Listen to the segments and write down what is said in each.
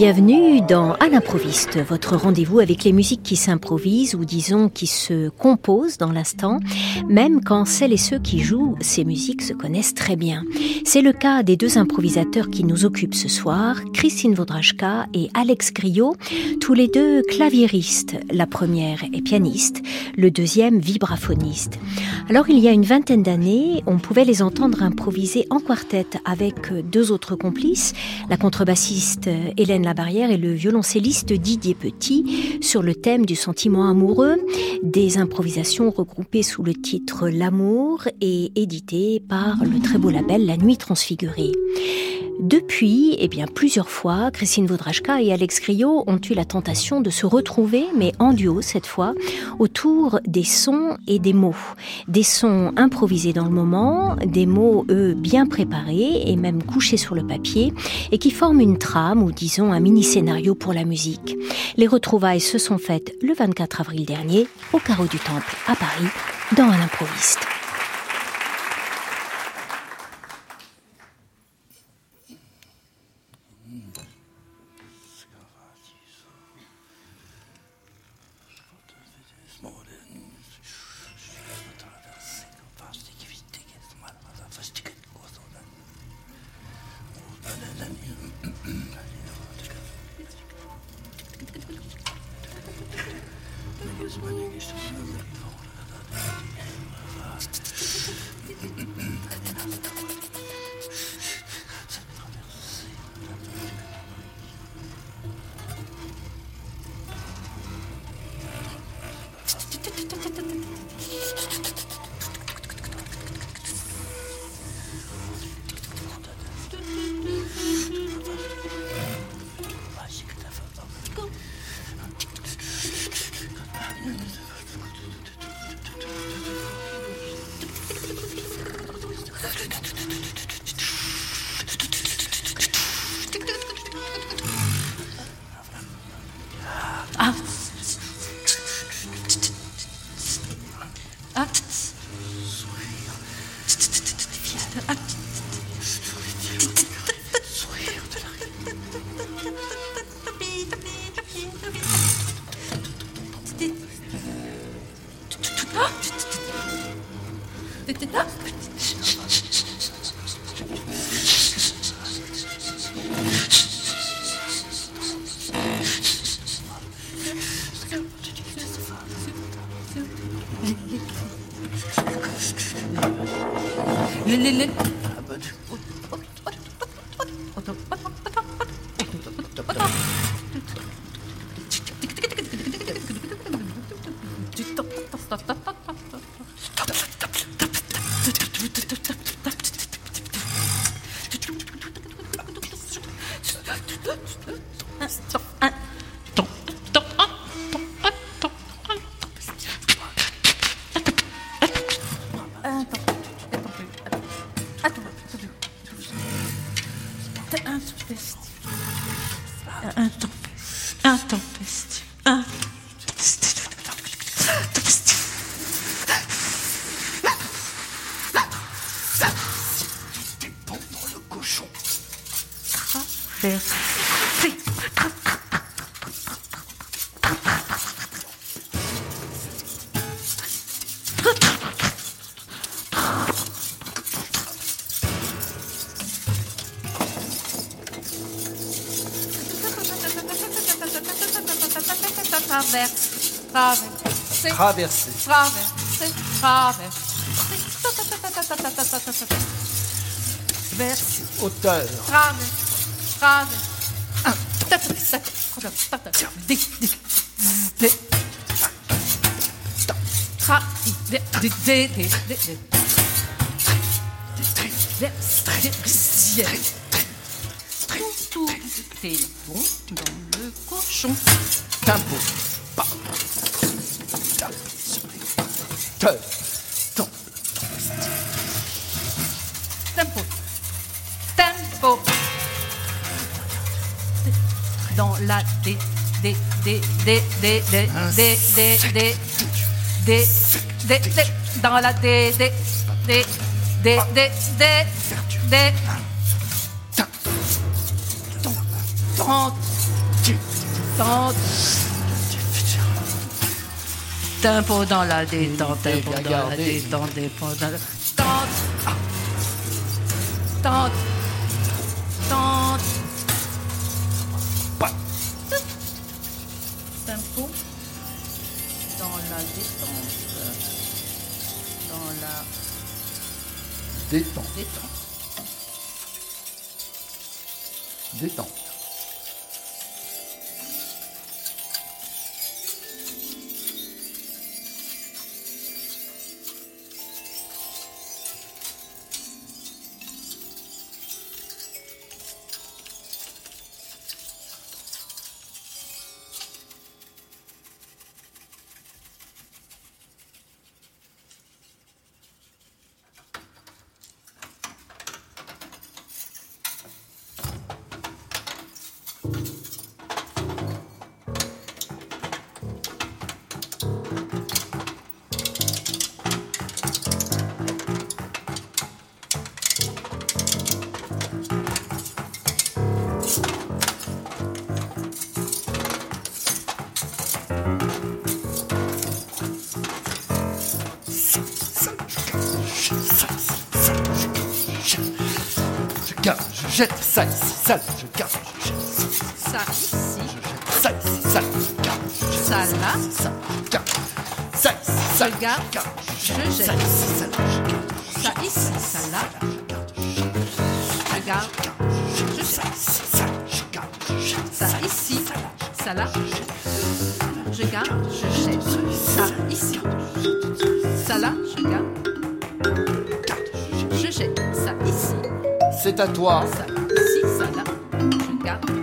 Bienvenue l'improviste, votre rendez-vous avec les musiques qui s'improvisent ou disons qui se composent dans l'instant, même quand celles et ceux qui jouent ces musiques se connaissent très bien. C'est le cas des deux improvisateurs qui nous occupent ce soir, Christine Vaudrachka et Alex Griot, tous les deux claviéristes. La première est pianiste, le deuxième vibraphoniste. Alors il y a une vingtaine d'années, on pouvait les entendre improviser en quartet avec deux autres complices, la contrebassiste Hélène Labarrière et le violoncelliste Didier Petit sur le thème du sentiment amoureux, des improvisations regroupées sous le titre L'amour et éditées par le très beau label La Nuit Transfigurée. Depuis, eh bien, plusieurs fois, Christine Vaudrachka et Alex Griot ont eu la tentation de se retrouver, mais en duo cette fois, autour des sons et des mots. Des sons improvisés dans le moment, des mots, eux, bien préparés et même couchés sur le papier, et qui forment une trame ou disons un mini-scénario pour la musique. Les retrouvailles se sont faites le 24 avril dernier au Carreau du Temple à Paris, dans un improviste. Lil lil lil. Traverser. Traverser, traverser. Verser. Hauteur. Traverser. Traverser. Traverser. Tempo. Tempo. Dans la D, D, D, D, D, D, D, D, D, D, D, D, dans la D, D, D, D, D, D, D. Tempo dans la détente, tempo dans la détente, tempo dans la tente. Ça là. ça, je garde, Je garde, je je jette ça ici, sale, je garde, Ça ici. Ça là. Je garde, je jette Ça ici. Ça là. Je garde. Je jette. Ça ici. Ça là. Je garde. Je jette. Ça ici. C'est à toi. Ça ici. Ça là. Je garde.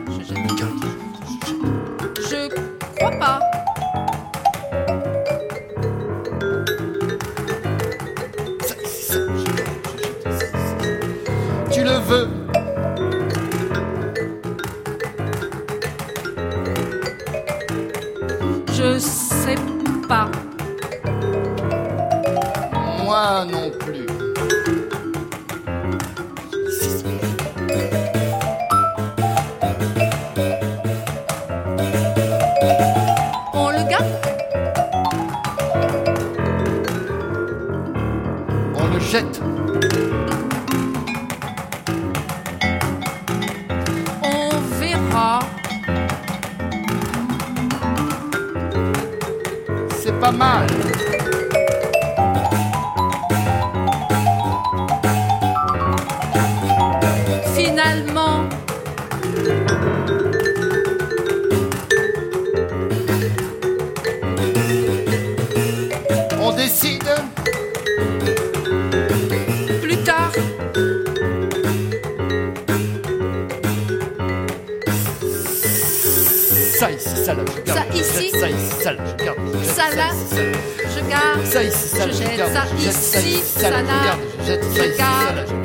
je ici, ça là, je garde, je jette ça je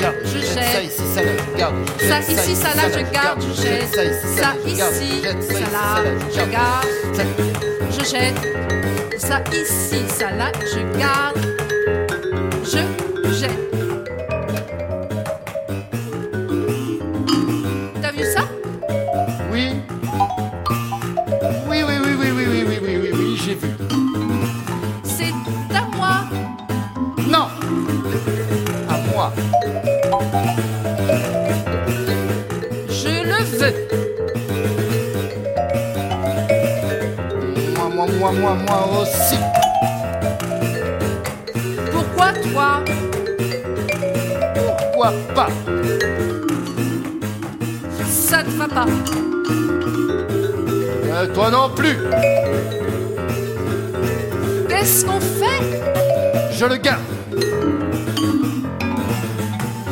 garde, ça ici, ça là, je garde, je jette ça ici, ça là, je garde, je jette. Ça ici, ça là, je garde, je Moi, moi, aussi. Pourquoi toi? Pourquoi pas? Ça ne va pas. Euh, Toi non plus. Qu'est-ce qu'on fait? Je le garde.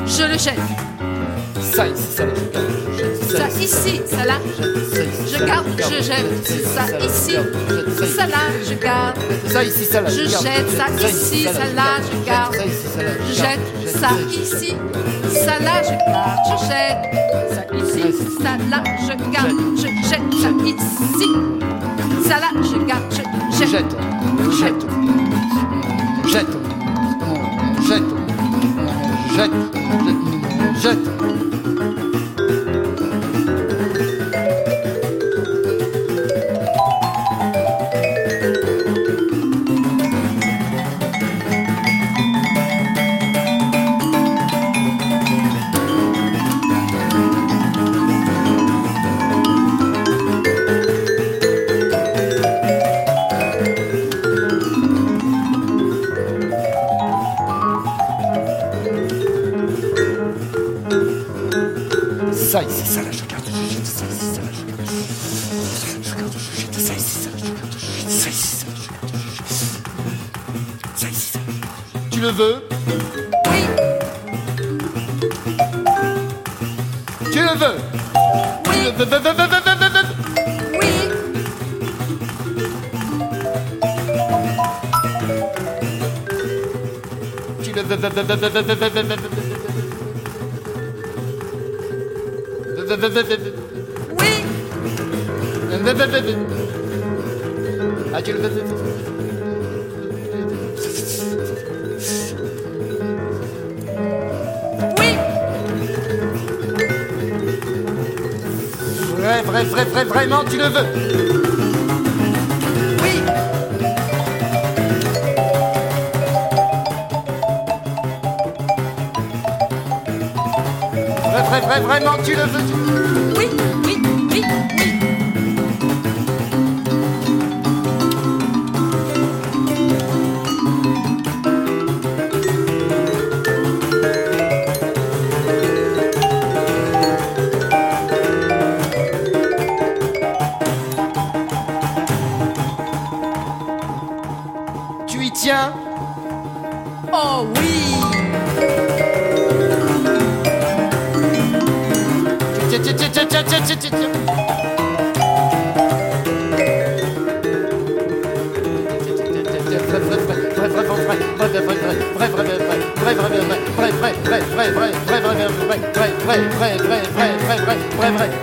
Je le jette. Ça ici, ça je jette. Ça ici, ça là. Je garde, je jette. Ça ici, ça là, je garde. Ça ici, ça là, Je jette ça ici, ça là, je garde. Ça ici, ça là, Je jette ça ici, ça là, je garde. Je jette ça ici, ça là, je garde. Je jette ça ici, ça là, je garde. Je Je jette. jette, je jette, je jette, je jette, je jette, ça ça ça. Je garde, ça ça ça ça ça. Tu le veux Oui. Tu le veux Oui. Tu le veux, Oui. Veux. oui, Vrai, vrai, vrai, vrai, vraiment, tu le veux. Vraiment, tu le veux.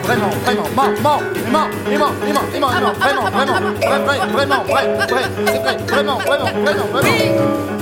Vraiment, vraiment, vraiment, vraiment, vraiment, vraiment, vraiment, vraiment, vraiment, vraiment, vraiment, vraiment, vrai, vrai, c'est vrai, vraiment, vraiment, vraiment, vraiment. Oui.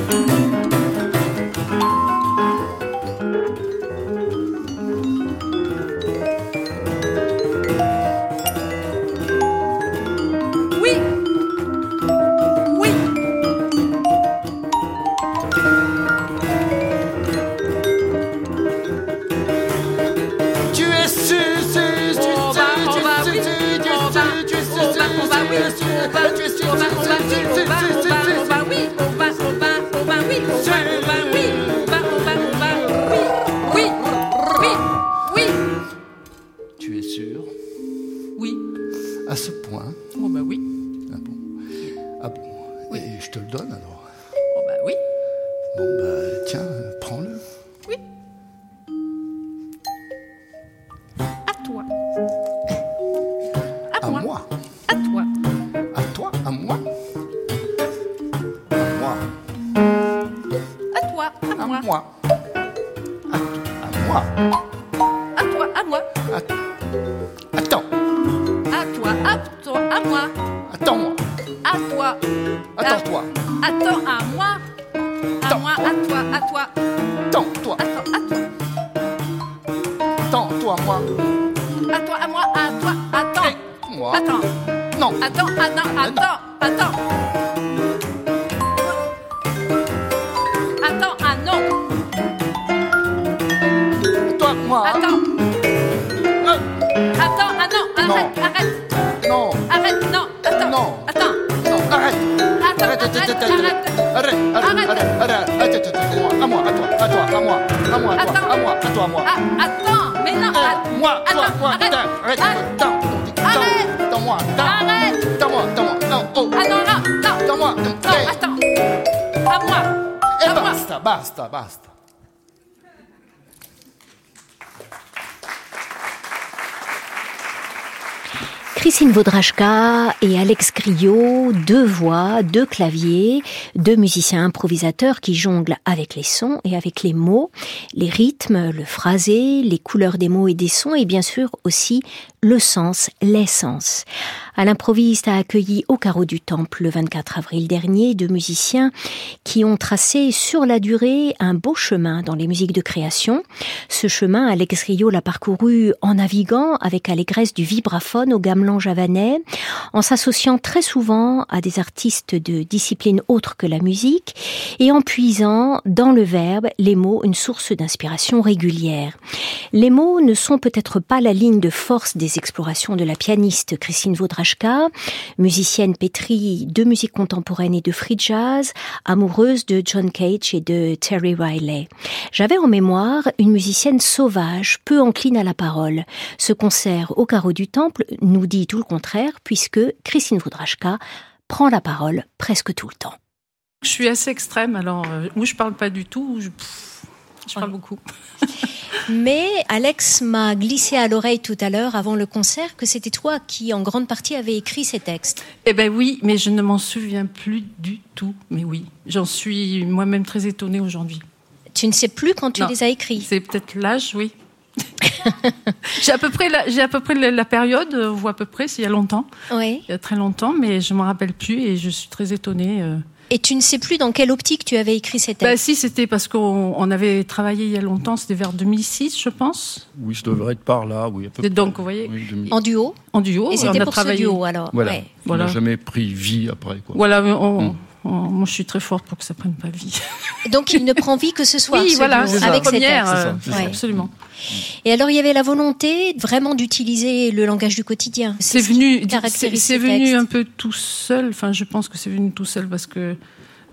À moi, à toi, à toi, à moi, à moi, à toi, à moi, à toi, à moi. Attends, mais non, Eh, att- Moi, toi, attends, moi, arrête, attends, arrête, attends, Arrête. attends, attends, moi, attends, Arrête. attends, moi, attends, moi, non, oh, Ah non, non, non, attends, moi, non, eh, attends. À moi, eh, à moi. basta, basta, basta. Christine Vaudrachka et Alex Griot, deux voix, deux claviers, deux musiciens improvisateurs qui jonglent avec les sons et avec les mots, les rythmes, le phrasé, les couleurs des mots et des sons et bien sûr aussi le sens, l'essence. À l'improviste a accueilli au carreau du Temple le 24 avril dernier deux musiciens qui ont tracé sur la durée un beau chemin dans les musiques de création. Ce chemin, Alex Rio l'a parcouru en naviguant avec allégresse du vibraphone au gamelan javanais, en s'associant très souvent à des artistes de disciplines autres que la musique et en puisant dans le verbe, les mots, une source d'inspiration régulière. Les mots ne sont peut-être pas la ligne de force des explorations de la pianiste Christine Musicienne pétrie de musique contemporaine et de free jazz, amoureuse de John Cage et de Terry Riley. J'avais en mémoire une musicienne sauvage, peu encline à la parole. Ce concert au carreau du temple nous dit tout le contraire, puisque Christine Vaudrachka prend la parole presque tout le temps. Je suis assez extrême, alors euh, ou je parle pas du tout, ou je, je parle beaucoup. Mais Alex m'a glissé à l'oreille tout à l'heure, avant le concert, que c'était toi qui, en grande partie, avais écrit ces textes. Eh ben oui, mais je ne m'en souviens plus du tout. Mais oui, j'en suis moi-même très étonnée aujourd'hui. Tu ne sais plus quand tu Non. les as écrits? C'est peut-être l'âge, oui. j'ai à peu près la, j'ai à peu près la, période, euh, ou à peu près, c'est il y a longtemps, Oui. il y a très longtemps, mais je m'en rappelle plus et je suis très étonnée. Et tu ne sais plus dans quelle optique tu avais écrit Bah textes. si, c'était parce qu'on on avait travaillé il y a longtemps, c'était vers 2006, je pense. Oui, je devrais être par là, oui. À peu près. donc, vous voyez, Oui, En duo. en duo, Et on c'était pour ce travaillé. duo, alors. Voilà. Ouais. Voilà. n'a jamais pris vie après, quoi. Voilà, mais on- Mm. Moi je suis très forte pour que ça prenne pas vie. Donc il ne prend vie que ce soir. oui, ce voilà, avec première. ça, euh, c'est ça. Absolument. Et alors il y avait la volonté vraiment d'utiliser le langage du quotidien. C'est ce venu, c'est venu un peu tout seul. Enfin, je pense que c'est venu tout seul parce que,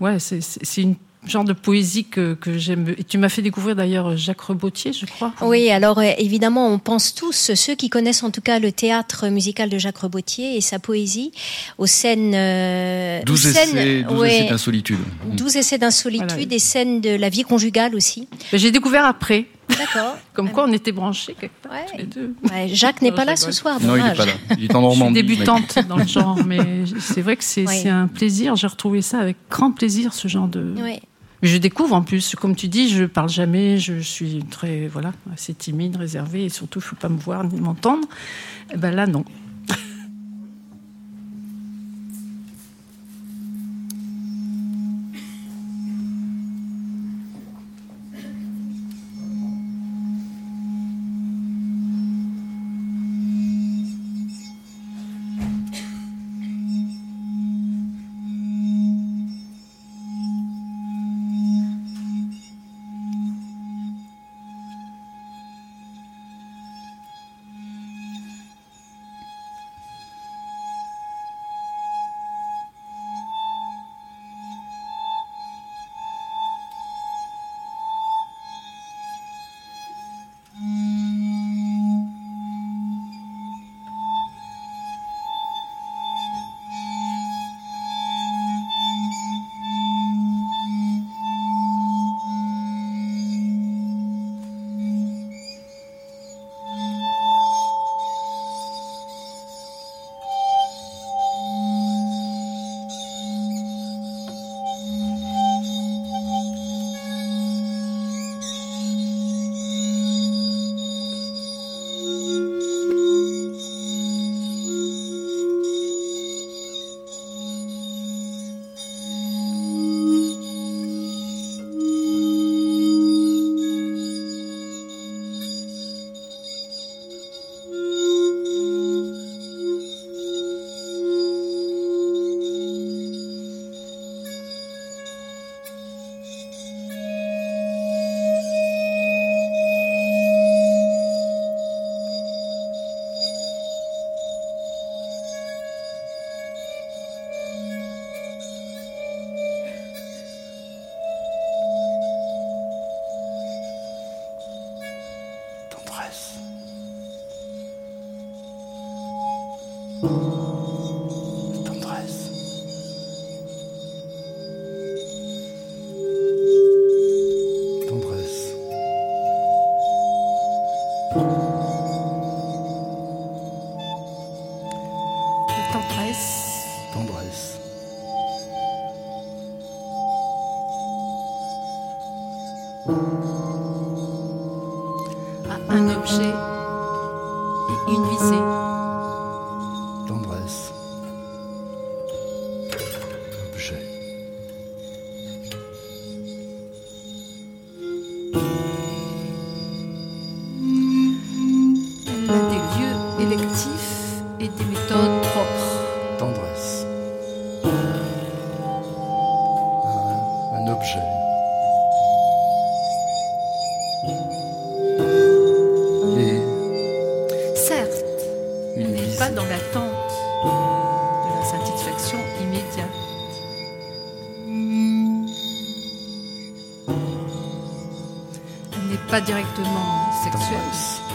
ouais, c'est une genre de poésie que, que j'aime. Et tu m'as fait découvrir d'ailleurs Jacques Rebottier, je crois. Oui, alors euh, évidemment, on pense tous, ceux qui connaissent en tout cas le théâtre musical de Jacques Rebottier et sa poésie, aux scènes... euh, aux 12 scènes- essais, 12 ouais, essais d'insolitude. 12 essais d'insolitude Voilà. des scènes de la vie conjugale aussi. Mais J'ai découvert après, D'accord. comme quoi on était branchés quelque part Ouais. tous les deux. Ouais, Jacques n'est pas là ce soir, Non, il n'est pas là. Il est en Je suis Normandie. débutante dans le genre, mais c'est vrai que c'est Oui. un plaisir. J'ai retrouvé ça avec grand plaisir, ce genre de. Ouais. Mais je découvre en plus, comme tu dis, je parle jamais, je suis très voilà assez timide, réservée, et surtout il faut pas me voir ni m'entendre. Eh ben là non.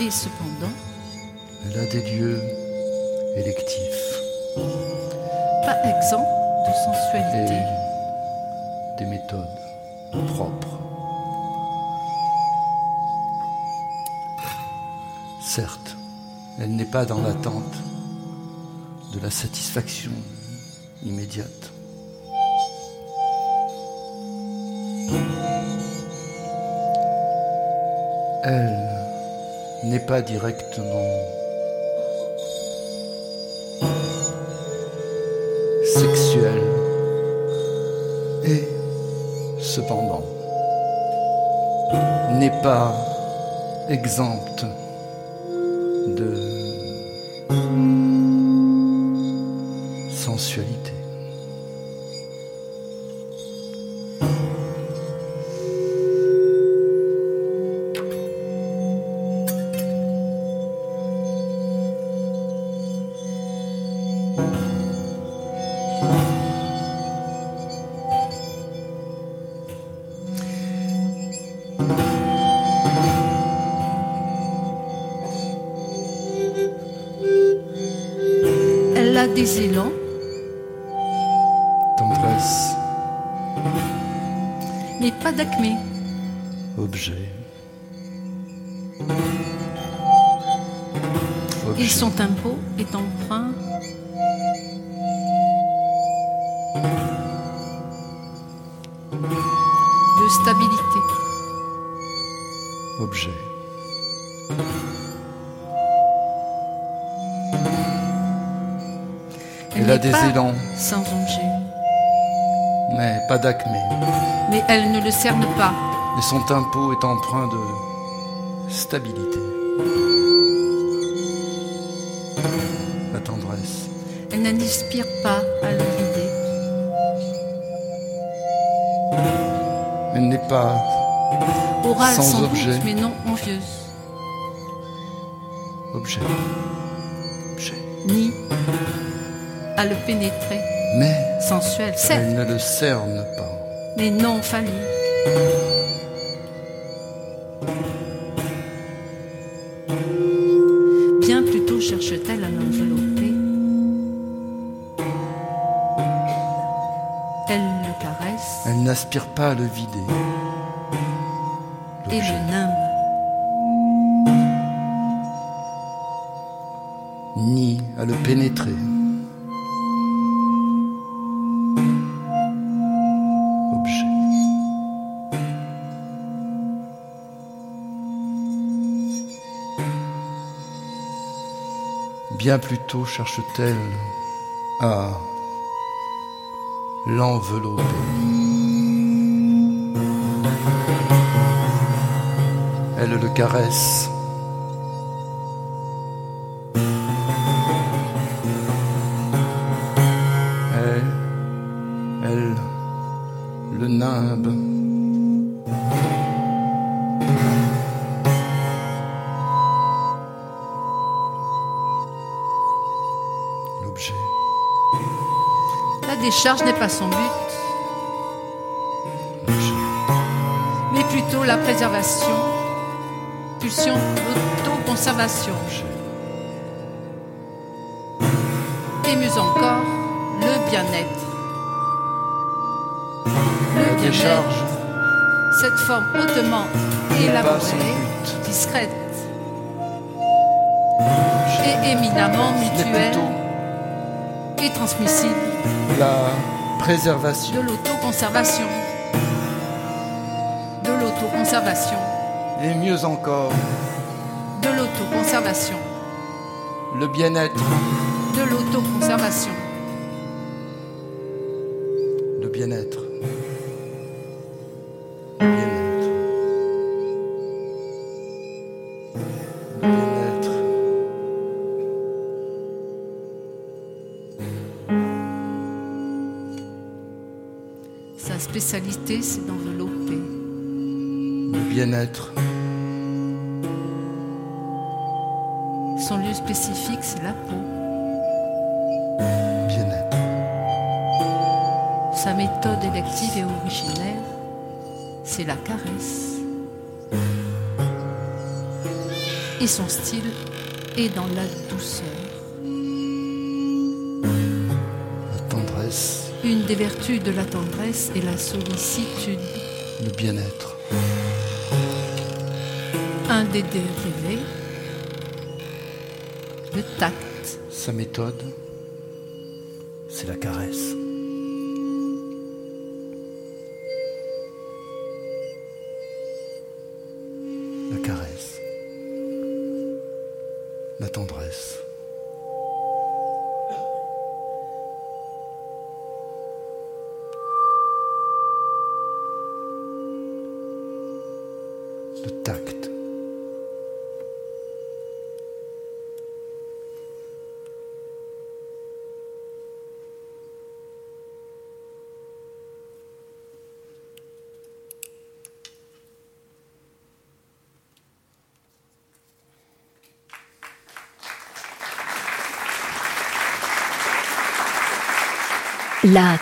Et cependant Elle a des lieux électifs pas exempt de et sensualité. des méthodes propres. Certes, elle n'est pas dans l'attente de la satisfaction immédiate. Elle pas directement. Sexuelle et cependant n'est pas exempte Elle a des élans, Tendresse, mais pas d'acmé. objet. Et Objet. son tempo est empreint de Elle a des pas élans, Sans objet. mais pas d'acmé. Mais elle ne le cerne pas. Et son tempo est empreint de stabilité. La tendresse. Elle n'inspire pas à le vider. Elle n'est pas Orale Sans sans, objet. mais non envieuse. Objet. À le pénétrer. Mais Sensuel, certes, elle ne le cerne pas. mais non fallu. Bien plutôt cherche-t-elle à l'envelopper. Elle le caresse Elle n'aspire pas à le vider. et le nomme. Bien plutôt cherche-t-elle à l'envelopper. Elle le caresse. La décharge n'est pas son but, mais plutôt la préservation, pulsion d'autoconservation. mieux encore, le bien-être. Le bien-être, décharge cette forme hautement élaborée, discrète et éminemment mutuelle plutôt et transmissible la de préservation l'autoconservation. De l'autoconservation. et mieux encore De l'autoconservation. le bien-être, De l'autoconservation. Et son style est dans la douceur. La tendresse. Une des vertus de la tendresse est la sollicitude. Le bien-être. Un des dérivés, le tact. Sa méthode, c'est la caresse.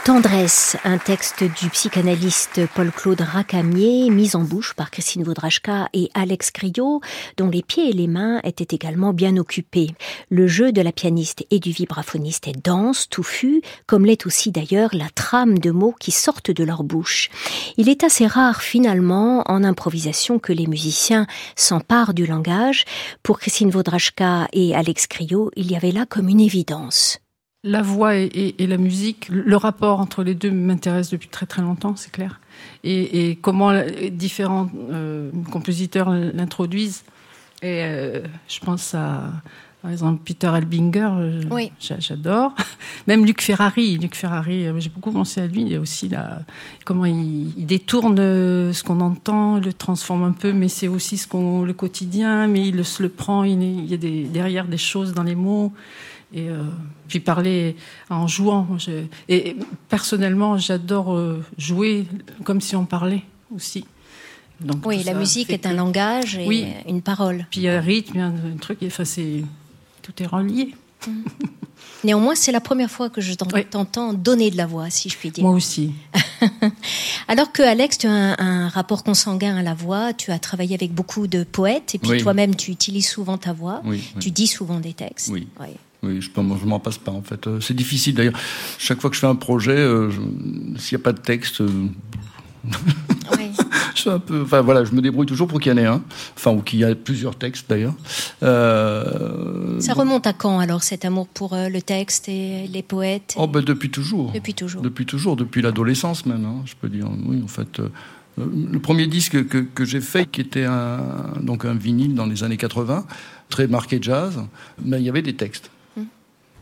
Tendresse, un texte du psychanalyste Paul-Claude Racamier, mis en bouche par Christine Vaudrachka et Alex Criot, dont les pieds et les mains étaient également bien occupés. Le jeu de la pianiste et du vibraphoniste est dense, touffu, comme l'est aussi d'ailleurs la trame de mots qui sortent de leur bouche. Il est assez rare finalement en improvisation que les musiciens s'emparent du langage. Pour Christine Vaudrachka et Alex Criot, il y avait là comme une évidence. La voix et, et- et la musique, le rapport entre les deux m'intéresse depuis très très longtemps, c'est clair. Et, et comment différents euh, compositeurs l'introduisent. Et euh, je pense à, par exemple, Peter Elbinger, euh, Oui. j'a- j'adore. Même Luc Ferrari, Luc Ferrari, j'ai beaucoup pensé à lui. Il y a aussi la, comment il, il détourne ce qu'on entend, le transforme un peu, mais c'est aussi ce qu'on le quotidien, mais il se le prend. Il, y a des, derrière des choses dans les mots. Et euh, puis parler en jouant. Je- et personnellement, j'adore euh, jouer comme si on parlait aussi. Donc, Oui, la musique est un langage et Oui. une parole. Puis il y a un rythme, un truc, et, enfin, c'est tout est relié. Néanmoins, c'est la première fois que je Oui. t'entends donner de la voix, si je puis dire. Moi aussi. Alors que Alex, tu as un, un rapport consanguin à la voix, tu as travaillé avec beaucoup de poètes et puis Oui. toi-même tu utilises souvent ta voix, Oui, oui. tu dis souvent des textes. Oui. Oui. Je, je m'en passe pas en fait. Euh, C'est difficile d'ailleurs. Chaque fois que je fais un projet, euh, s'il n'y a pas de texte, euh, Oui. je suis un peu. Enfin voilà, je me débrouille toujours pour qu'il y en ait un. Enfin, ou qu'il y ait plusieurs textes d'ailleurs. Euh, Ça remonte à quand alors cet amour pour le texte et les poètes Oh ben depuis toujours. Depuis toujours. Depuis toujours, depuis l'adolescence même, hein, je peux dire. Oui, en fait. le premier disque que, que j'ai fait, qui était un, donc un vinyle dans les années 80, très marqué jazz, mais il y avait des textes.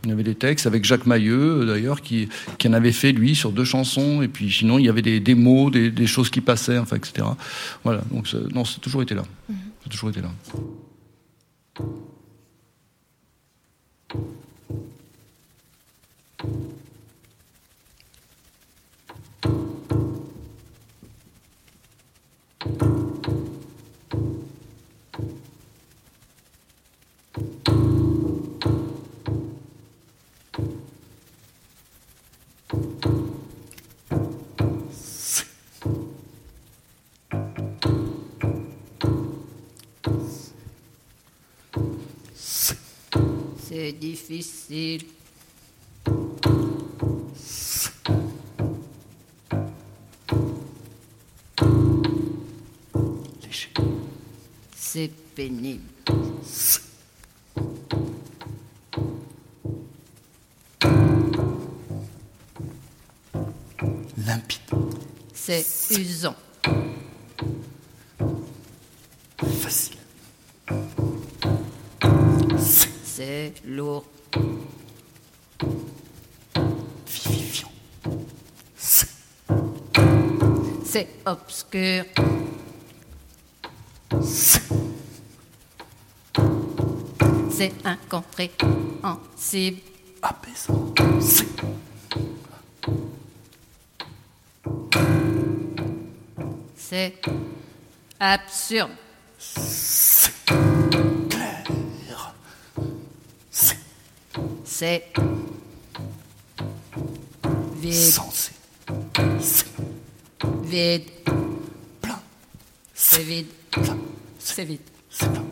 Il y avait des textes avec Jacques Mailleux, d'ailleurs, qui, qui en avait fait, lui, sur deux chansons. Et puis, sinon, il y avait des, des mots, des, des choses qui passaient, enfin, etc. Voilà. Donc, ça- non, c'est toujours été là. Ça a toujours été là. C'est difficile. C'est pénible. C'est usant. Facile. C'est lourd. Vivifiant. C'est obscur. C'est incompréhensible. Apaisant. C'est absurde. Clair. C'est C'est vide. sensé. C'est Vide. plein. C'est vide. Plein. C'est vide. C'est plein.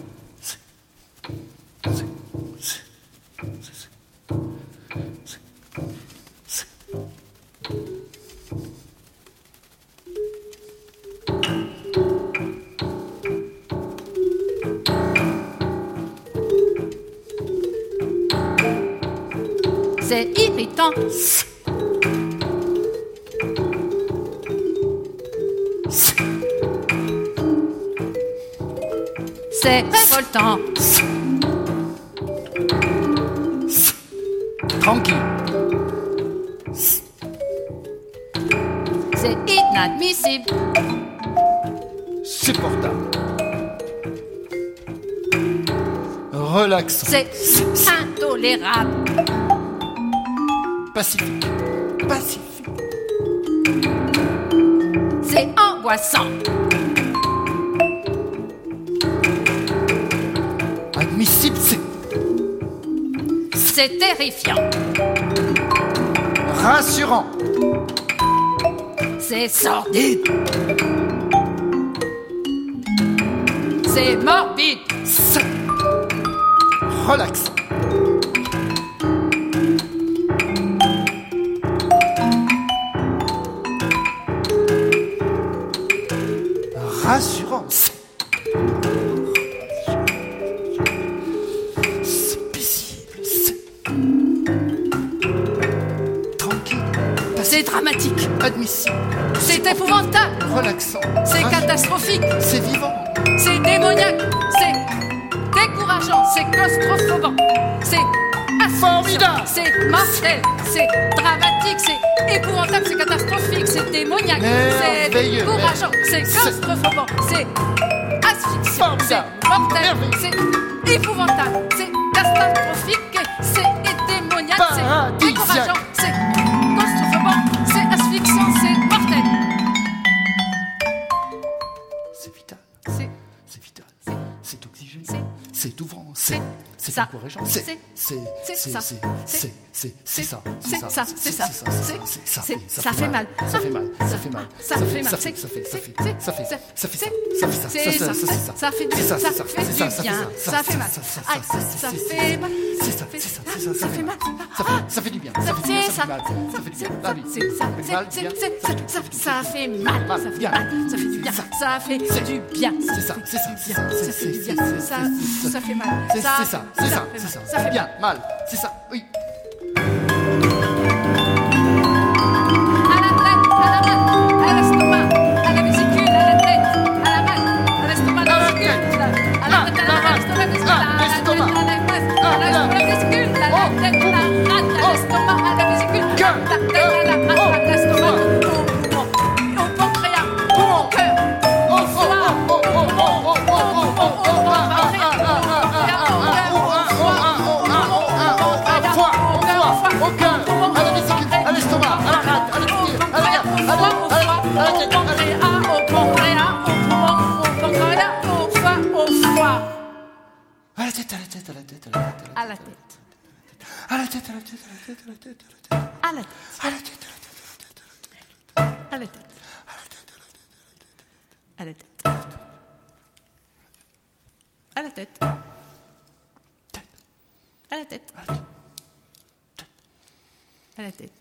C'est révoltant. Tranquille. C'est inadmissible. Supportable. Relaxant. C'est intolérable. Pacifique. Pacifique. C'est angoissant. Admissible, c'est C'est terrifiant. rassurant. C'est sordide. C'est morbide. C'est relaxant. C'est claustrophobant. C'est asphyxiant. C'est mortel. C'est épouvantable. C'est catastrophique. C'est démoniaque. C'est décourageant. C'est claustrophobant. C'est asphyxiant. C'est mortel. C'est vital. C'est C'est vital. C'est oxygène. c'est- étouffant. C'est. C'est encourageant. C'est- C'est. C'est. c'est C'est. ça. C'est. Ça. C'est ça, c'est ça, C'est c'est ça. c'est- C'est ça. c'est- ça fait mal. Ça fait mal. Ça fait mal. Ça fait mal. Ça fait. Ça fait. Ça fait. Ça fait. Ça fait. Ça fait ça. Ça ça. fait ça. Ça ça fait du bien. Ça fait mal. Ça ça ça ça fait mal. C'est ça. Ça C'est fait- ça. ah, C'est ça. ça fait mal. Ça fait. Ça fait du bien. Ça Ça fait ça. Ça fait. Ça du bien. Ah ça. Ça fait mal, C'est- ça- Ça fait mal. Ça fait bien. Ça fait du bien. Ça. Ça fait du bien. C'est ça, c'est ça, c'est ça, Ça c'est- Ça ça fait mal. C'est ça, c'est ça, c'est ça. Ça fait bien, mal, c'est ça, oui. À la tête, à la tête, à la tête, À la tête. à la tête, à la tête, À la tête. à la tête, à la tête, À la tête. À la tête. À la tête. À la tête. À la tête.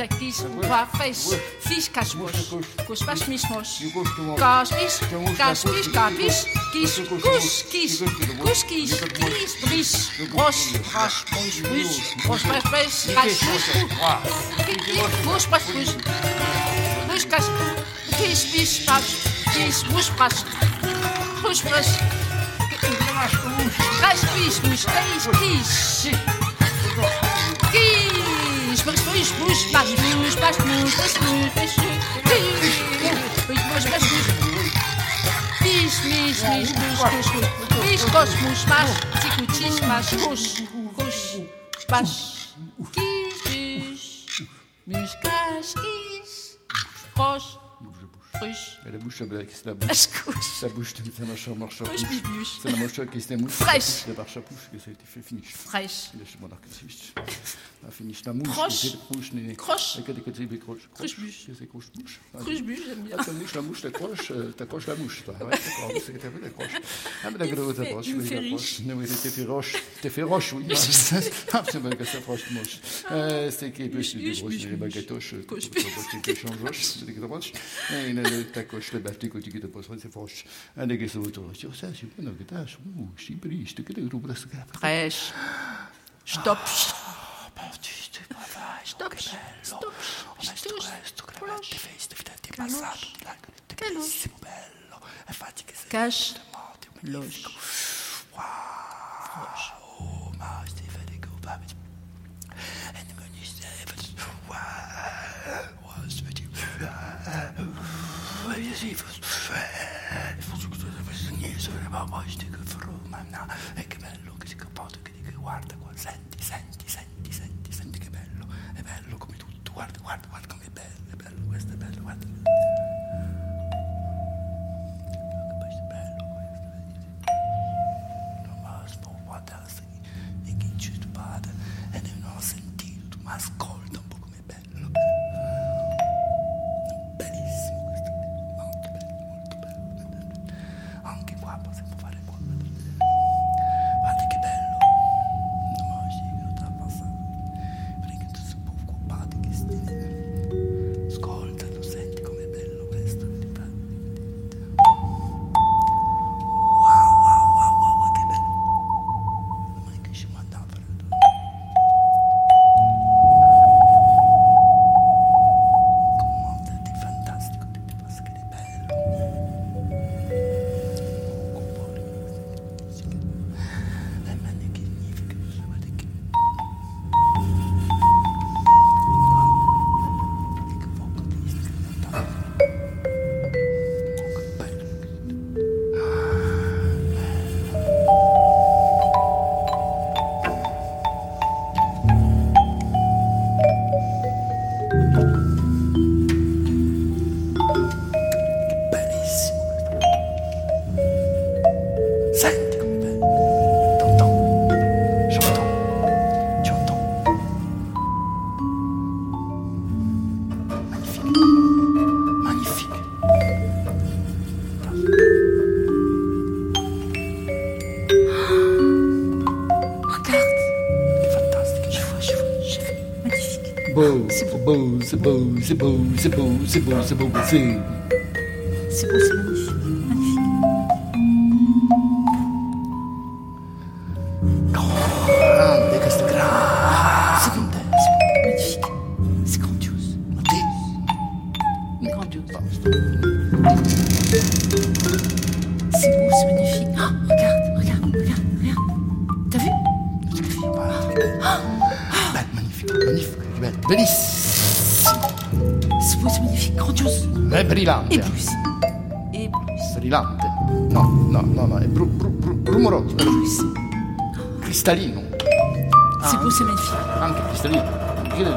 É Cazaquismo, vá, fez, fiz casmos, cuspas mismos, cospis, caspis, capis, quis, cus, quis, cus, quis, quis, bris, roche, roche, pus, pus, cuspas, pes, casquismo, cuspas, pus, pus, casco, quis, bis, pas, quis, cuspas, cuspas, caspis, cuspas, quis, quis, os meus pascus, pascus, pascus, pascus, pascus, os meus pascus. Pis, mis, mis, cus, cus, cus. Pis, cos, mus, mas, ticutis, mas, cus, cus, pas. Quis, mis, mis, casquis, cos, La bouche, la bouche. La bouche, c'est machin, marche. C'est la mouche qui est mouche. Fraîche. C'est la marche à pouche qui s'est fait finish. Fraîche. Je suis mon arc. La finish, la mouche. Croche. Croche. Croche. La côté côté croche. Cruche-bûche. C'est croche-bûche. Cruche-bûche, j'aime bien. La mouche, la mouche, la croche, t'accroches la mouche, toi. Ouais, d'accord, c'est que t'as vu la croche. Ah, mais la grosse approche. Il me fait riche. Non, mais t'es fait roche. T'es fait roche, oui. Ah, c'est bon que ça, franchement. C'est qui est plus de grosses, les baguetoches. Coche-bûche. C'est des grosses. Et la coche, la bafte, côté qui te pose, c'est froche. Un des gars autour. Sur ça, c'est bon, que t'as, ouh, c'est brise, tu que tu presque. Fraîche. Stop. Stop. Stop. Stop. Cache. Loge. Oh, voor me. Nou, ik ben logisch kapot, ik guarda qua, senti, senti, senti, senti, senti che bello, è bello come tutto, guarda, guarda, guarda come è bello, è bello, questo è bello, guarda. C'est beau, c'est beau, c'est beau, c'est beau, Cristallino. C'est beau, c'est magnifique. Anche cristallino. Che bello,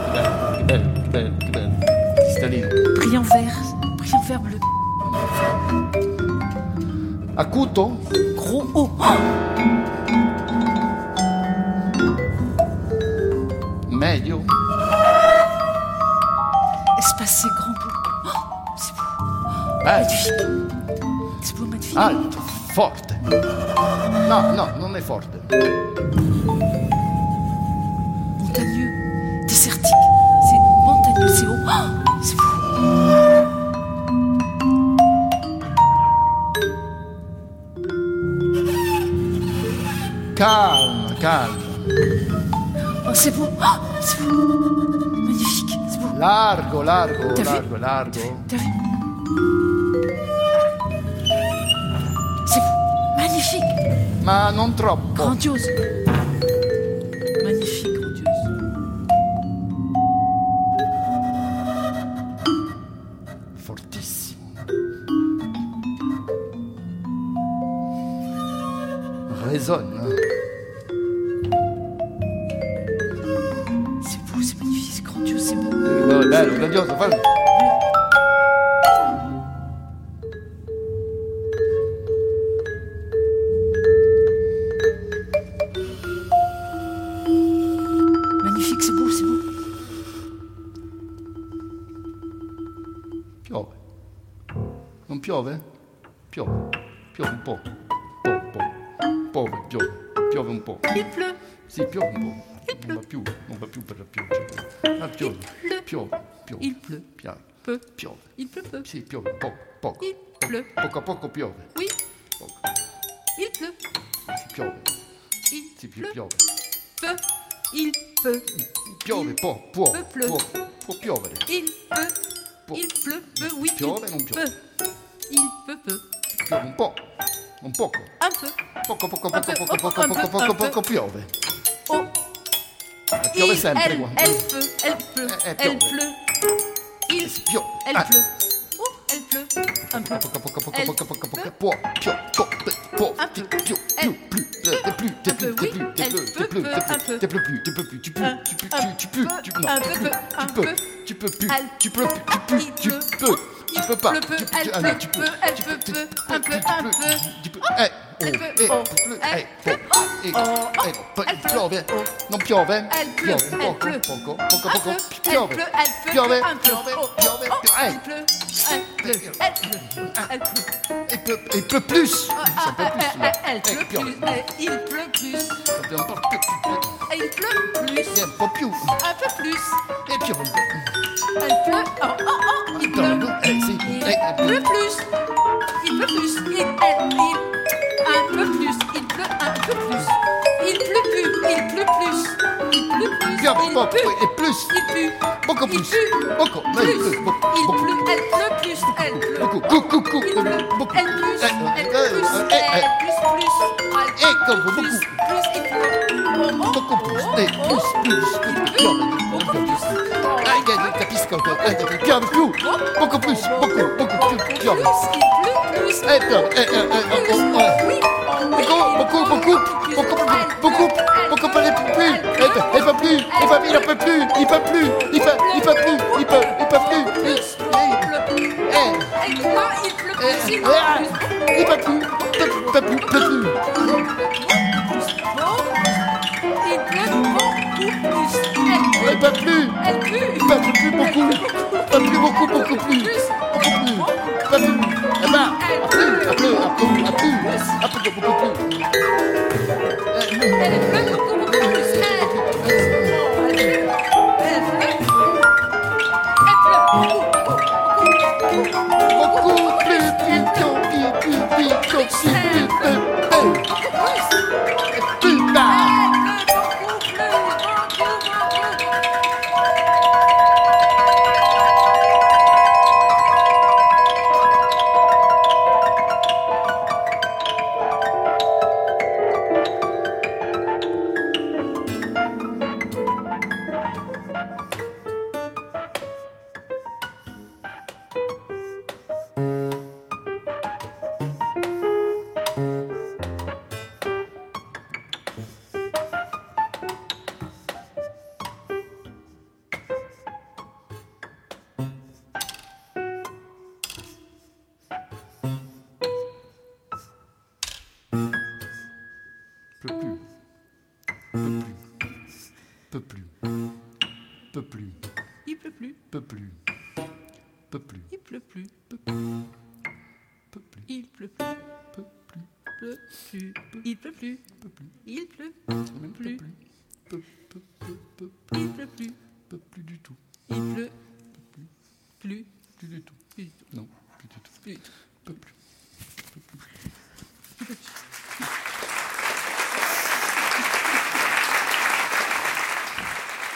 che bello, che bello, che bello. Cristallino. Brillant vert. Brillant vert bleu. Acuto. Gros haut. Medio. Espacé, grand beau. Oh, c'est beau. Bello. Magnifique. C'est beau, magnifique. Alto. Forte. No, no, non è forte. Largo, largo, vu largo, largo. T'as vu C'est. Magnifique. Ma non troppo. Grandiose. Piove. Oui. Poco. Il pleut. Sì, piove. Il Sì, pi- pleut. piove. Peu. Il peut. Piove, può, può, può, può piovere. Il peut. Può. Il pleut peu. Oui. Piove, non piove. peut. Il peut peu. Piove un po', un poco. Un peu. Poco, poco, poco, poco, poco, poco, poco, poco piove. Oh. Piove sempre qua. elle peut. Elle pleut. Eh, eh, Elle pleut. Tu peux Elle- tu peux, tu peux, tu pleut. peux, tu pas, pleut. Tu peux, elle tu- ah pleut. tu peux, elle tu pleut peux, peu, tu un peux, peu, tu un peux, peu. tu peux, Elle peut, elle peut, oh, elle pleut, oh. non piove, Elle pleut, elle pleut. poco, poco, poco, piove, elle pleut, elle pleut, peu. piove, Oh, piove, oh, piove, il pleut, elle pleut, elle pleut, elle pleut. il peut, il peut plus, Ah, peut ah, ah, ah, Elle pleut plus, elle- il pleut plus, peut il pleut plus, un peu plus. e piove un po'. Elle pleut, oh, oh, oh, il pleut. Il pleut plus. Il pleut plus. Il, elle, il, un peu plus. Il pleut un peu plus. Il pleut plus. Il pleut plus. Il pleut plus. il e plus, Il pue. Il plus, eh, Plus. Il pleut. Elle pleut plus. Elle pleut. poco, coucou, coucou, Il pleut. beaucoup, Elle plus. Elle plus. Elle plus plus. Elle eh, comme plus. beaucoup. Plus. Il pleut. Oh, oh, poco plus, oh, oh. plus, plus, pleut. Beaucoup plus. Eh, eh, piove più, poco plus, poco più, Plus. pleut plus. eh, eh, eh, eh, eh. Oui, oh, oui, Beaucoup, beaucoup, beaucoup, beaucoup, beaucoup, beaucoup, pas les plus, il peut, il peut plus, il peut, il peut plus, il peut plus, il peut, il peut plus, il peut, il peut plus, Plus, Eh, il pleut plus. eh, Il pleut, il pleut eh, plus, il eh, pleut plus. il peut plus, Peut plus, elle pue. peut plus beaucoup, peut plus beaucoup, beaucoup plus,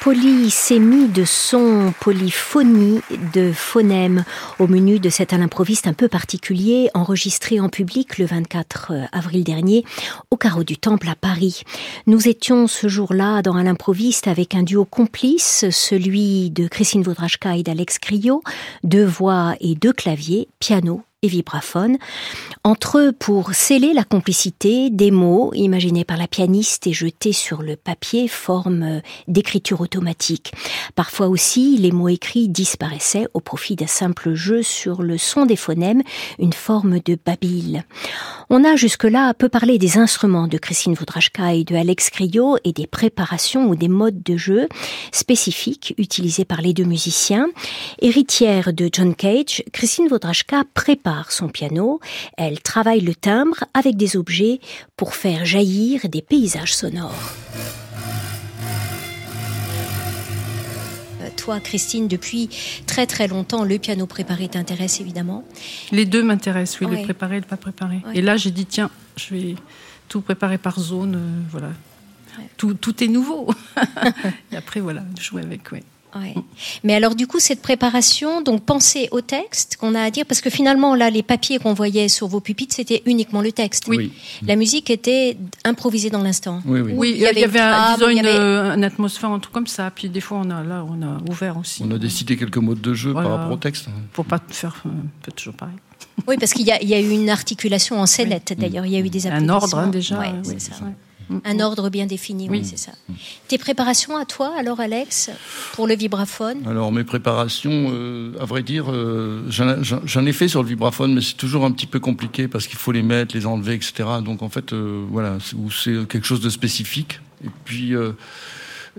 Polysémie de sons, polyphonie de phonèmes au menu de cet à l'improviste un peu particulier enregistré en public le 24 avril dernier au carreau du Temple à Paris. Nous étions ce jour-là dans à l'improviste avec un duo complice, celui de Christine Vaudrachka et d'Alex Criot, deux voix et deux claviers, piano et vibraphone. Entre eux, pour sceller la complicité, des mots imaginés par la pianiste et jetés sur le papier, forme d'écriture automatique. Parfois aussi, les mots écrits disparaissaient au profit d'un simple jeu sur le son des phonèmes, une forme de babil. On a jusque-là peu parlé des instruments de Christine Voudrachka et de Alex Criot et des préparations ou des modes de jeu spécifiques utilisés par les deux musiciens. Héritière de John Cage, Christine Voudrachka prépare son piano, elle travaille le timbre avec des objets pour faire jaillir des paysages sonores. Euh, Toi, Christine, depuis très très longtemps, le piano préparé t'intéresse évidemment. Les deux m'intéressent, oui, Ouais. le préparé et le pas préparé. Ouais. Et là, j'ai dit, tiens, je vais tout préparer par zone, euh, voilà. Ouais. Tout, tout est nouveau. et après, voilà, jouer avec, oui. Ouais. Mais alors du coup, cette préparation, donc penser au texte qu'on a à dire, parce que finalement, là, les papiers qu'on voyait sur vos pupitres, c'était uniquement le texte. Oui. La musique était improvisée dans l'instant. Oui, oui. Oui, il y avait une un- disons il y une, avait- euh, une atmosphère, un truc comme ça. Puis des fois, on a, là, on a ouvert aussi. On a décidé quelques mots de jeu Voilà. par rapport au texte. Pour pas te faire euh, toujours pareil. Oui, parce qu'il y a, il y a eu une articulation en scénette, d'ailleurs. Il y a eu des Un ordre, hein, déjà. Ouais, euh, c'est oui, ça. Un ordre bien défini, oui, Oui. c'est ça. Tes préparations à toi, alors, Alex, pour le vibraphone? Alors mes préparations, euh, à vrai dire, euh, j'en ai fait sur le vibraphone, mais c'est toujours un petit peu compliqué parce qu'il faut les mettre, les enlever, etc. Donc en fait, euh, voilà, c'est- quelque chose de spécifique. Et puis,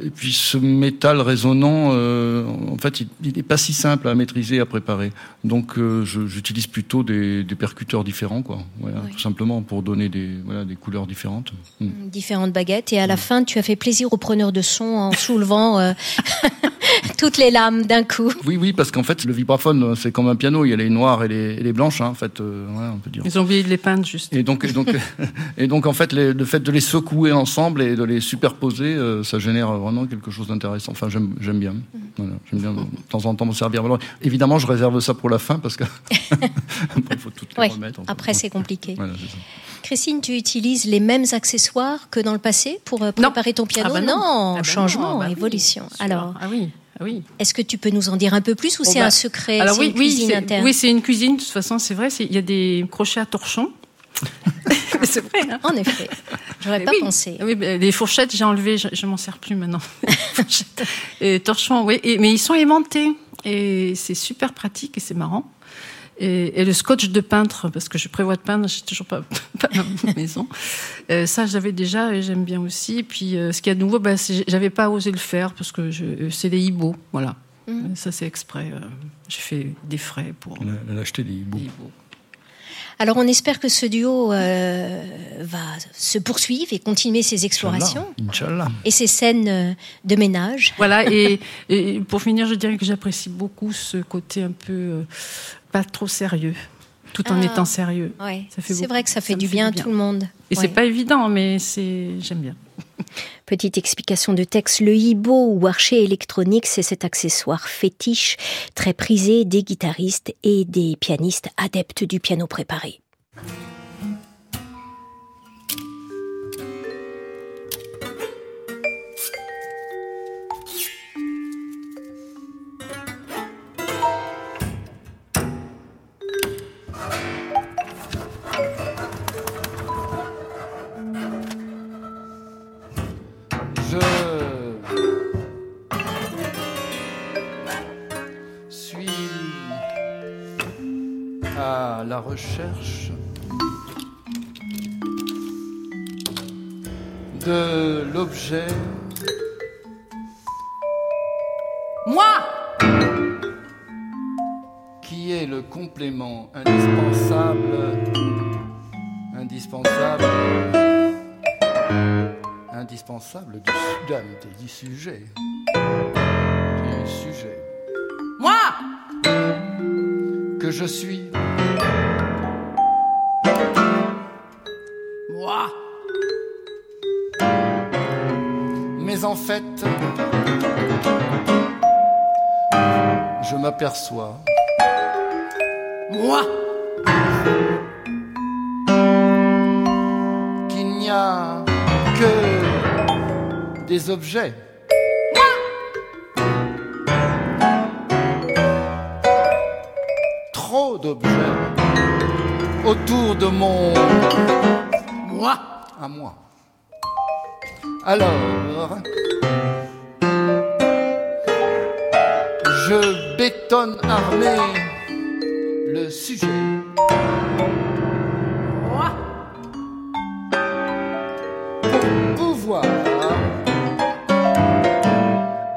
et puis ce métal résonnant, euh, en fait, il n'est pas si simple à maîtriser, à préparer. Donc euh, j'utilise plutôt des, des percuteurs différents, quoi. Voilà, Oui. tout simplement pour donner des, voilà, des couleurs différentes. Mm. différentes baguettes et à la fin tu as fait plaisir aux preneurs de son en soulevant euh, toutes les lames d'un coup. Oui, oui, parce qu'en fait, le vibraphone, c'est comme un piano. Il y a les noires et les, et les blanches, hein, en fait. euh, voilà, on peut dire. Ils ont oublié de les peindre, juste. Et donc, et donc, et donc, en fait, les- le fait de les secouer ensemble et de les superposer, euh, ça génère vraiment quelque chose d'intéressant. Enfin, j'aime, j'aime bien. Voilà, j'aime bien de temps en temps me servir. Alors, évidemment, je réserve ça pour la fin parce que après, il faut Ouais, remettre. après c'est compliqué. Voilà, c'est ça. Christine, tu utilises les mêmes accessoires que dans le passé pour euh, préparer ton piano Ah bah non, Ah bah changement, non, bah oui, évolution. Alors, Ah oui, ah oui. est-ce que tu peux nous en dire un peu plus ou Oh c'est bah, un secret Alors c'est oui, une oui, cuisine c'est, interne? oui, c'est une cuisine. De toute façon, c'est vrai. Il y a des crochets à torchon. c'est vrai. Hein En effet, j'aurais pas oui. pensé. Oui, ben, les fourchettes, j'ai enlevé, je, je m'en sers plus maintenant. Fourchettes. et torchons, oui, et- mais ils sont aimantés et c'est super pratique et c'est marrant. Et, et le scotch de peintre, parce que je prévois de peindre, j'ai toujours pas, pas ma maison. Euh, ça, j'avais déjà et j'aime bien aussi. Et puis, euh, ce qu'il y a de nouveau, c'est- j'avais pas osé le faire parce que je- c'est les hiboux, voilà. Mhm. Euh, Ça, c'est exprès. euh, j'ai fait des frais pour Elle a, elle a acheté des hiboux. les hiboux. Alors on espère que ce duo euh, va se poursuivre et continuer ses explorations Inch'Allah. et ses scènes euh, de ménage. Voilà, et, et pour finir, je dirais que j'apprécie beaucoup ce côté un peu euh, pas trop sérieux, tout en Ah. étant sérieux. Ouais. C'est vrai que ça fait ça du fait bien à tout le monde. Et Ouais. c'est pas évident, mais c'est j'aime bien. Petite explication de texte, le hibo ou archet électronique, c'est cet accessoire fétiche très prisé des guitaristes et des pianistes adeptes du piano préparé. La recherche de l'objet. Moi Qui est le complément indispensable, indispensable, indispensable du, du, du sujet. Du sujet. Je suis. Moi Mais en fait, je m'aperçois. Moi qu'il n'y a que des objets. D'objets autour de mon Moi à moi. Alors, je bétonne armé le sujet. Moi pouvoir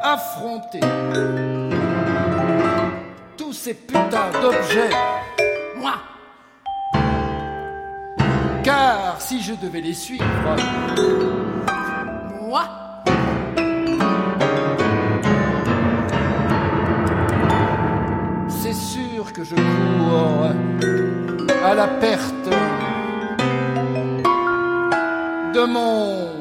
affronter ces putains d'objets. Moi. Car si je devais les suivre, Moi. C'est sûr que je cours à la perte de mon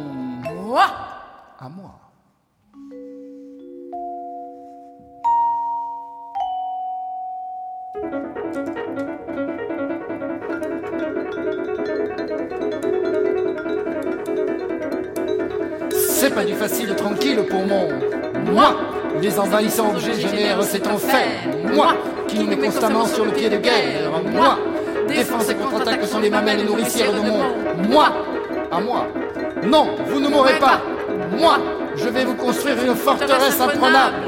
Les envahissants objets génèrent cet enfer. Moi, qui nous met constamment sur le pied de guerre. Moi, défense et contre-attaque sont les mamelles nourricières de mon moi. À moi. Non, vous ne m'aurez pas. Moi, je vais vous construire une forteresse imprenable.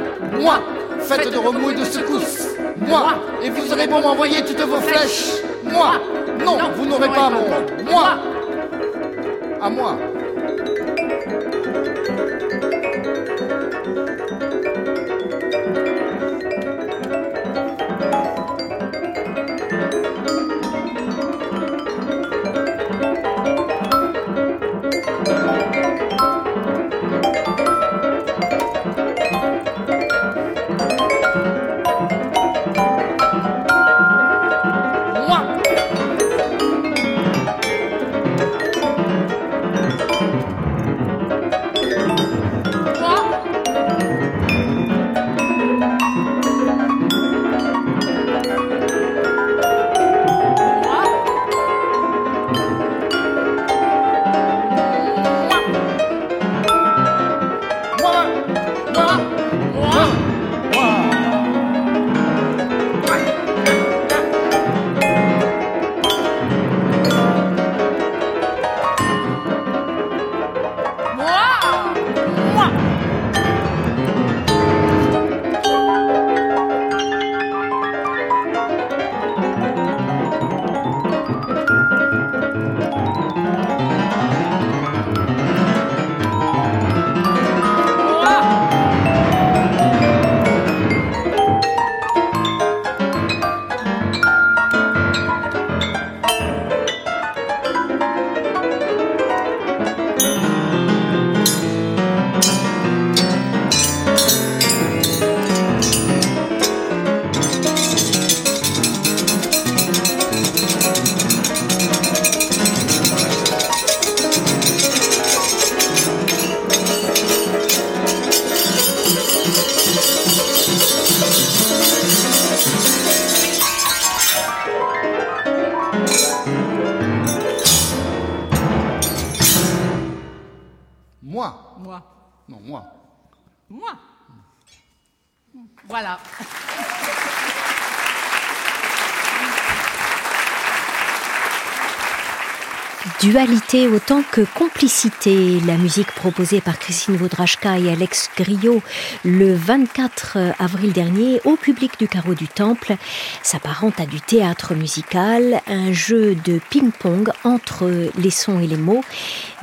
Moi, faite de remous et de secousses. Moi, et vous aurez beau m'envoyer toutes vos flèches. Moi, non, vous n'aurez pas mon moi. À. Moi. Dualité autant que complicité, la musique proposée par Christine Vaudrachka et Alex Griot le 24 avril dernier au public du Carreau du Temple s'apparente à du théâtre musical, un jeu de ping-pong entre les sons et les mots,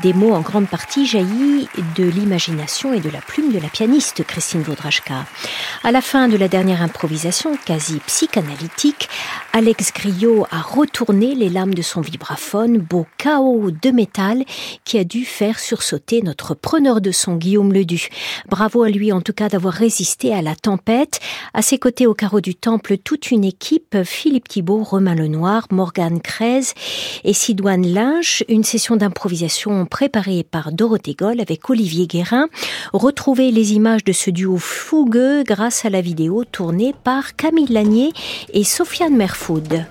des mots en grande partie jaillis de l'imagination et de la plume de la pianiste Christine Vaudrachka. À la fin de la dernière improvisation, quasi psychanalytique, Alex Griot a retourné les lames de son vibraphone, beau chaos de métal qui a dû faire sursauter notre preneur de son Guillaume Ledu. Bravo à lui en tout cas d'avoir résisté à la tempête. À ses côtés au carreau du temple, toute une équipe, Philippe Thibault, Romain Lenoir, Morgane Krez et Sidoine Lynch, une session d'improvisation préparée par Dorothée Goll avec Olivier Guérin. Retrouvez les images de ce duo fougueux grâce à la vidéo tournée par Camille Lanier et Sofiane Merfoud.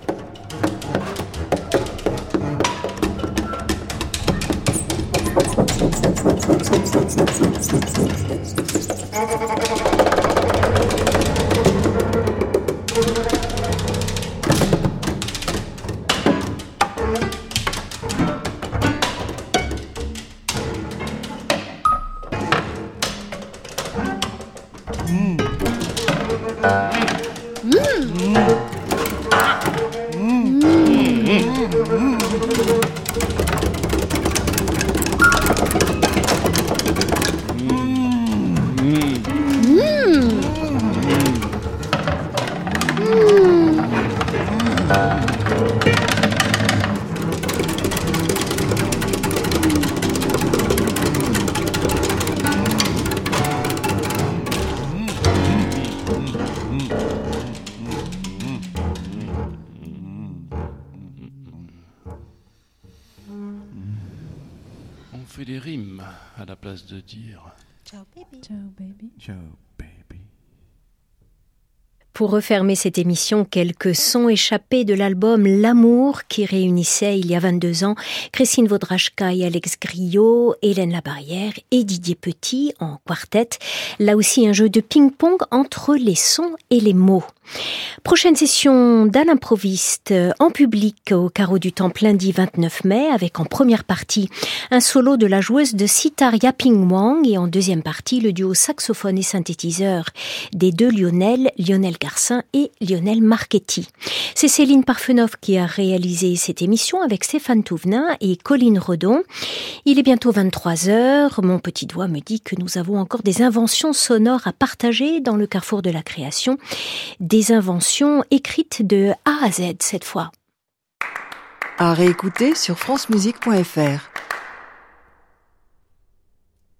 Thank you. Pour refermer cette émission, quelques sons échappés de l'album L'amour qui réunissait il y a 22 ans Christine Vaudrachka et Alex Griot, Hélène Labarrière et Didier Petit en quartet. Là aussi un jeu de ping-pong entre les sons et les mots. Prochaine session d'un improviste en public au carreau du Temple lundi 29 mai avec en première partie un solo de la joueuse de sitar Yaping Wang et en deuxième partie le duo saxophone et synthétiseur des deux Lionel, Lionel Garcin et Lionel Marchetti. C'est Céline Parfenoff qui a réalisé cette émission avec Stéphane Touvenin et Colline Redon. Il est bientôt 23 heures. Mon petit doigt me dit que nous avons encore des inventions sonores à partager dans le carrefour de la création. Des inventions écrites de A à Z cette fois. À réécouter sur francemusique.fr.